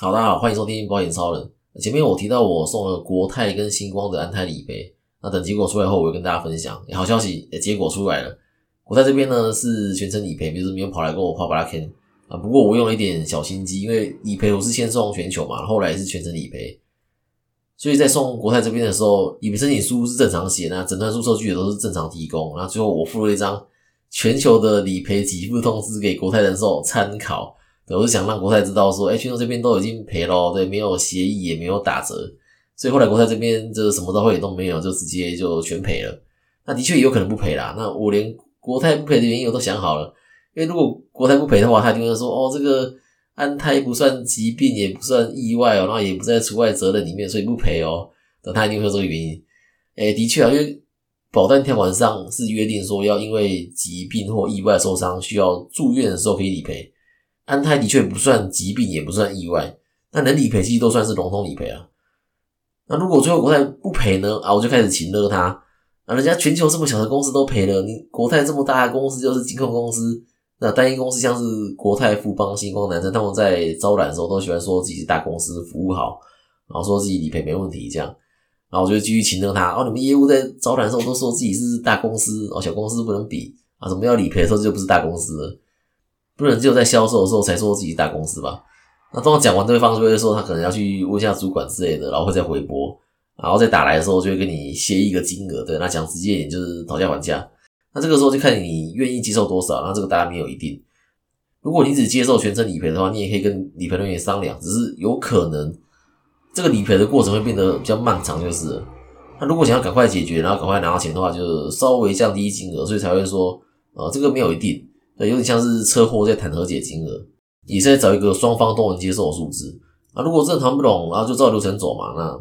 好，大家好，欢迎收听保险超人。前面我提到我送了国泰跟星光的安泰理赔，那等结果出来后，我会跟大家分享。好消息，结果出来了。国泰这边呢是全程理赔，比如没有跑来跟我跑巴拉 Ken 啊。不过我用了一点小心机，因为理赔我是先送全球嘛，后来是全程理赔，所以在送国泰这边的时候，理赔申请书是正常写，那诊断书收据也都是正常提供。那最后我附了一张全球的理赔给付通知给国泰人寿参考。我是想让国泰知道说，哎，群众这边都已经赔了，对，没有协议也没有打折，所以后来国泰这边就什么都会都没有，就直接就全赔了。那的确也有可能不赔啦。那我连国泰不赔的原因我都想好了，因为如果国泰不赔的话，他就会说，哦，这个安胎不算疾病，也不算意外哦，然后也不在除外责任里面，所以不赔哦。那他一定会有这个原因。哎，的确啊，因为保单条款上是约定说，要因为疾病或意外受伤需要住院的时候可以理赔。安泰的确不算疾病，也不算意外，那能理赔其实都算是笼统理赔啊。那如果最后国泰不赔呢？啊，我就开始请了他啊，人家全球这么小的公司都赔了，你国泰这么大的公司就是金控公司，那单一公司像是国泰、富邦、星光、南山，他们在招揽的时候都喜欢说自己是大公司，服务好，然后说自己理赔没问题这样，然后我就继续请了他。哦，你们业务在招揽的时候都说自己是大公司，哦，小公司不能比啊，什么要理赔的时候就不是大公司。不能只有在销售的时候才说自己大公司吧？那当我讲完对方就会说他可能要去问一下主管之类的，然后会再回拨，然后再打来的时候就会跟你协议一个金额。对，那讲直接一点就是讨价还价。那这个时候就看你愿意接受多少。那这个答案没有一定。如果你只接受全程理赔的话，你也可以跟理赔人员商量，只是有可能这个理赔的过程会变得比较漫长，就是。那如果想要赶快解决，然后赶快拿到钱的话，就稍微降低金额，所以才会说，呃，这个没有一定。对，有点像是车祸在谈和解金额，也是在找一个双方都能接受的数字啊。如果真的谈不拢，然后就照流程走嘛。那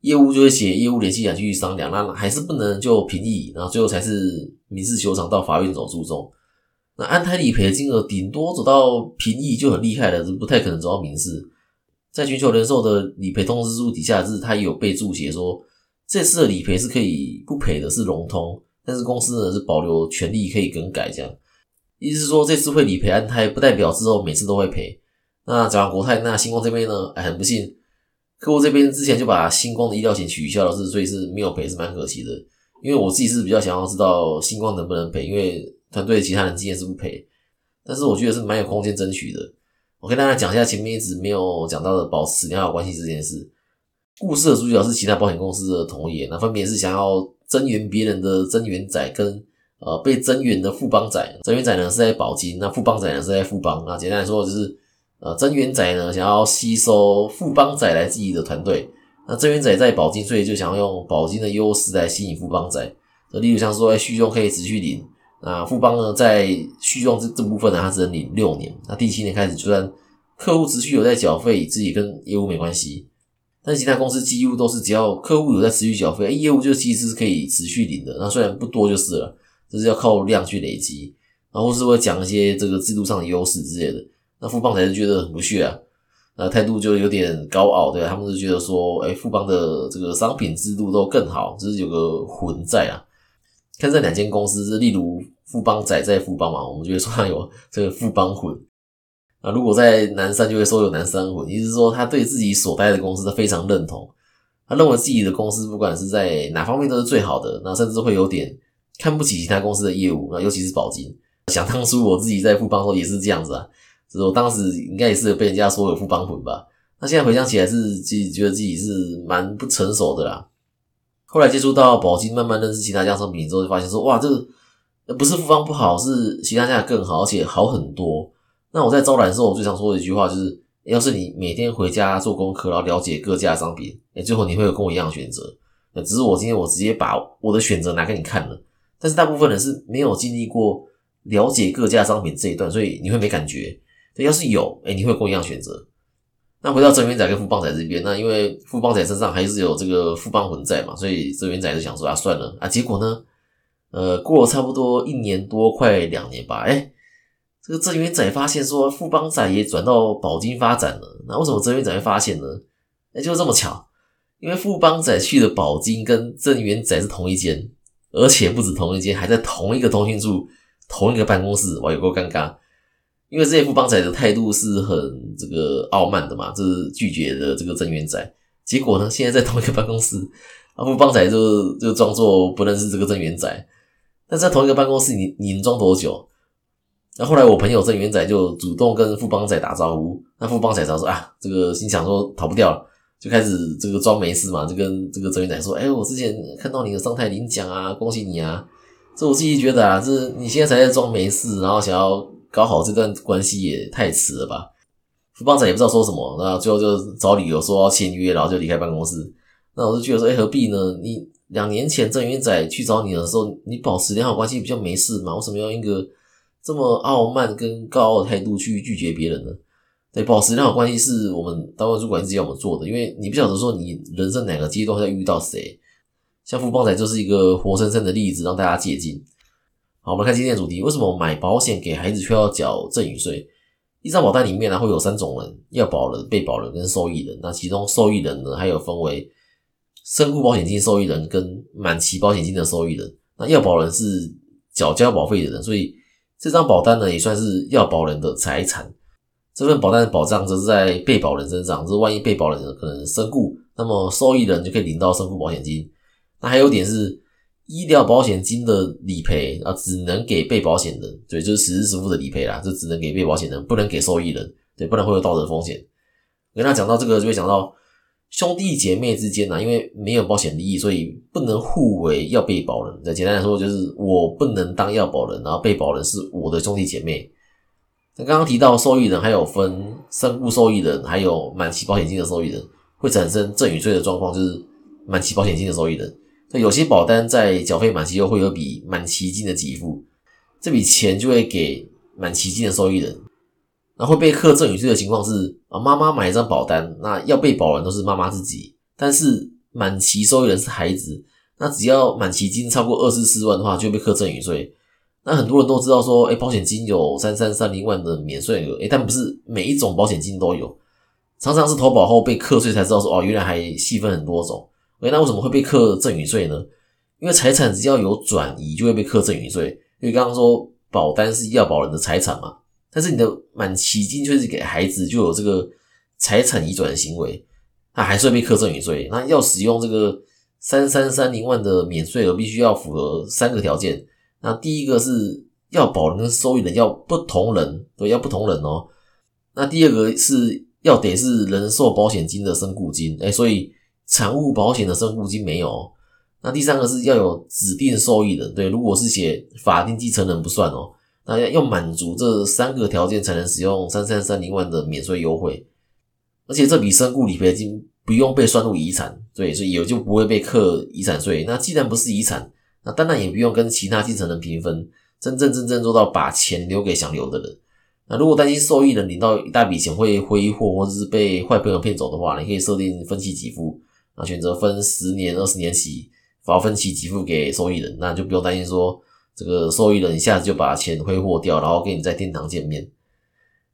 业务就会写业务联系人去商量，那还是不能就评议，然后最后才是民事求偿到法院走诉讼。那安泰理赔的金额顶多走到评议就很厉害了，是不太可能走到民事。在全球人寿的理赔通知书底下，是它有备注写说，这次的理赔是可以不赔的，是融通，但是公司呢是保留权利可以更改这样。意思是说，这次会理赔安泰，不代表之后每次都会赔。那讲完国泰，那星光这边呢？哎，很不幸，客户这边之前就把星光的医疗险取消了，是所以是没有赔，是蛮可惜的。因为我自己是比较想要知道星光能不能赔，因为团队其他人经验是不赔，但是我觉得是蛮有空间争取的。我跟大家讲一下前面一直没有讲到的保持良好关系这件事。故事的主角是其他保险公司的同业，那分别是想要增援别人的增援仔跟。呃，被增援的富邦仔，增援仔呢是在保金，那富邦仔呢是在富邦。那简单来说就是，呃，增援仔呢想要吸收富邦仔来自己的团队，那增援仔在保金，所以就想要用保金的优势来吸引富邦仔。那例如像说，哎续用可以持续领，那富邦呢在续用这这部分呢，它只能领六年，那第七年开始，就算客户持续有在缴费，自己跟业务没关系。但其他公司几乎都是只要客户有在持续缴费，业务就其实是可以持续领的。那虽然不多就是了。就是要靠量去累积，然后是会讲一些这个制度上的优势之类的。那富邦才是觉得很不屑啊，那态度就有点高傲，对啊他们是觉得说，哎，富邦的这个商品制度都更好，就是有个混在啊。看这两间公司，例如富邦仔在富邦嘛，我们就会说他有这个富邦混。那，如果在南山就会说有南山混，意思是说他对自己所待的公司非常认同，他认为自己的公司不管是在哪方面都是最好的，那甚至会有点。看不起其他公司的业务，那尤其是保金。想当初我自己在富邦时候也是这样子啊，就是我当时应该也是被人家说有富邦魂吧。那现在回想起来，是自己觉得自己是蛮不成熟的啦。后来接触到保金，慢慢认识其他家商品之后，就发现说，哇，这个不是富邦不好，是其他家更好，而且好很多。那我在招揽的时候，我最常说的一句话就是：要是你每天回家做功课，然后了解各家商品，哎，最后你会有跟我一样的选择。那只是我今天我直接把我的选择拿给你看了。但是大部分人是没有经历过了解各家商品这一段，所以你会没感觉。要是有，哎，你会跟我一样选择。那回到真元仔跟富邦仔这边，那因为富邦仔身上还是有这个富邦魂在嘛，所以真元仔就想说啊，算了啊。结果呢，呃，过了差不多一年多，快两年吧，哎，这个真元仔发现说富邦仔也转到宝金发展了。那为什么真元仔会发现呢？哎，就这么巧，因为富邦仔去的宝金跟真元仔是同一间。而且不止同一间，还在同一个通讯处、同一个办公室，哇，有够尴尬。因为这些富邦仔的态度是很这个傲慢的嘛，就是拒绝了这个增援仔。结果呢，现在在同一个办公室，啊，富邦仔就就装作不认识这个增援仔。但在同一个办公室，你你能装多久？那后来我朋友增援仔就主动跟富邦仔打招呼，那富邦仔他说啊，这个心想说逃不掉了，就开始这个装没事嘛，就跟这个增援仔说，哎，我之前看到你的上台领奖啊，恭喜你啊。这我自己觉得啊，这你现在才在装没事，然后想要。搞好这段关系也太迟了吧？福邦仔也不知道说什么，那最后就找理由说要签约，然后就离开办公室。那我就觉得说，哎，何必呢？你两年前郑云仔去找你的时候，你保持良好关系比较没事嘛？为什么要用一个这么傲慢跟高傲的态度去拒绝别人呢？对，保持良好关系是我们单位主管一直要我们做的，因为你不晓得说你人生哪个阶段会遇到谁。像富邦仔就是一个活生生的例子，让大家借鉴。好，我们看今天的主题：为什么买保险给孩子却要缴赠与税？一张保单里面呢，会有三种人：要保人、被保人跟受益人。那其中受益人呢，还有分为身故保险金受益人跟满期保险金的受益人。那要保人是缴交保费的人，所以这张保单呢，也算是要保人的财产。这份保单的保障则是在被保人身上，就是万一被保人可能身故，那么受益人就可以领到身故保险金。那还有点是。医疗保险金的理赔啊，只能给被保险人，对，就是实时实付的理赔啦，就只能给被保险人，不能给受益人，对，不然会有道德风险。跟他讲到这个，就会讲到兄弟姐妹之间呢，因为没有保险利益，所以不能互为要被保人。那简单来说，就是我不能当要保人，然后被保人是我的兄弟姐妹。那刚刚提到受益人还有分身故受益人，还有满期保险金的受益人，会产生赠与税的状况，就是满期保险金的受益人。那有些保单在缴费满期后会有笔满期金的给付，这笔钱就会给满期金的受益人。那会被课赠与税的情况是啊，妈妈买一张保单，那要被保人都是妈妈自己，但是满期受益人是孩子，那只要满期金超过二十四万的话，就会被课赠与税。那很多人都知道说，哎，保险金有三三三零万的免税额，哎，但不是每一种保险金都有，常常是投保后被课税才知道说，哦，原来还细分很多种。哎，那为什么会被课赠与税呢？因为财产只要有转移，就会被课赠与税。因为刚刚说保单是要保人的财产嘛，但是你的满期金却是给孩子，就有这个财产移转的行为，那还是会被课赠与税。那要使用这个三三三零万的免税额，必须要符合三个条件。那第一个是要保人跟受益人要不同人，对，要不同人哦。那第二个是要得是人寿保险金的身故金，哎，所以。产物保险的身故金没有，那第三个是要有指定受益人，对，如果是写法定继承人不算哦，那要要满足这三个条件才能使用三三三零万的免税优惠，而且这笔身故理赔金不用被算入遗产，对，所以也就不会被课遗产税。那既然不是遗产，那当然也不用跟其他继承人平分，真正真正正做到把钱留给想留的人。那如果担心受益人领到一大笔钱会挥霍或者是被坏朋友骗走的话，你可以设定分期给付。那选择分十年、二十年起，然后分期给付给受益人，那就不用担心说这个受益人一下子就把钱挥霍掉，然后跟你在天堂见面。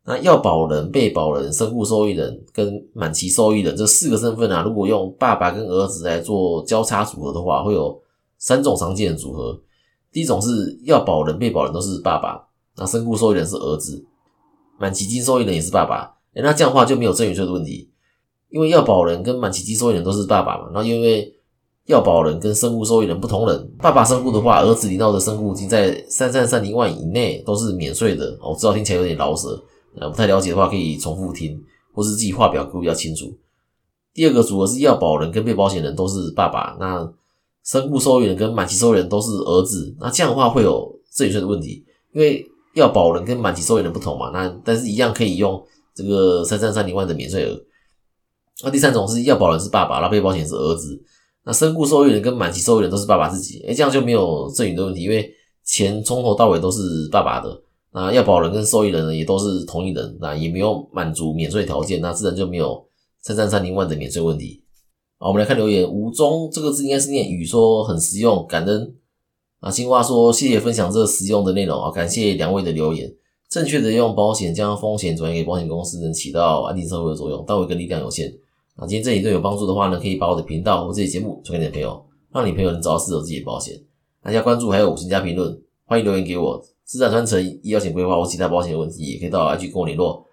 那要保人、被保人、身故受益人跟满期受益人这四个身份啊，如果用爸爸跟儿子来做交叉组合的话，会有三种常见的组合。第一种是要保人、被保人都是爸爸，那身故受益人是儿子，满期金受益人也是爸爸，那这样的话就没有赠与税的问题。因为要保人跟满期金受益人都是爸爸嘛，那因为要保人跟身故受益人不同人，爸爸身故的话，儿子领到的身故金在三三三零万以内都是免税的。我知道听起来有点老舍，呃，不太了解的话可以重复听，或是自己画表格比较清楚。第二个组合是要保人跟被保险人都是爸爸，那身故受益人跟满期受益人都是儿子，那这样的话会有赠与税的问题，因为要保人跟满期受益人不同嘛，那但是一样可以用这个三三三零万的免税额。那第三种是要保人是爸爸，那被保险是儿子，那身故受益人跟满期受益人都是爸爸自己，哎，这样就没有赠与的问题，因为钱从头到尾都是爸爸的。那要保人跟受益人呢也都是同一人，那也没有满足免税条件，那自然就没有三三三零万的免税问题。好，我们来看留言，吴中这个字应该是念雨，说很实用，感恩。啊，青蛙说谢谢分享这个实用的内容啊，感谢两位的留言。正确的用保险将风险转移给保险公司，能起到安定社会的作用，但我一个力量有限。啊今天这一对有帮助的话呢，可以把我的频道或这些节目传给你的朋友，让你朋友能找到适合自己的保险。大家关注还有五星加评论，欢迎留言给我，资产传承、医疗险规划或其他保险的问题，也可以到 IG 跟我联络。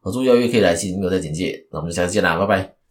合作邀约可以来信，没有在简介。那我们就下次见啦，拜拜。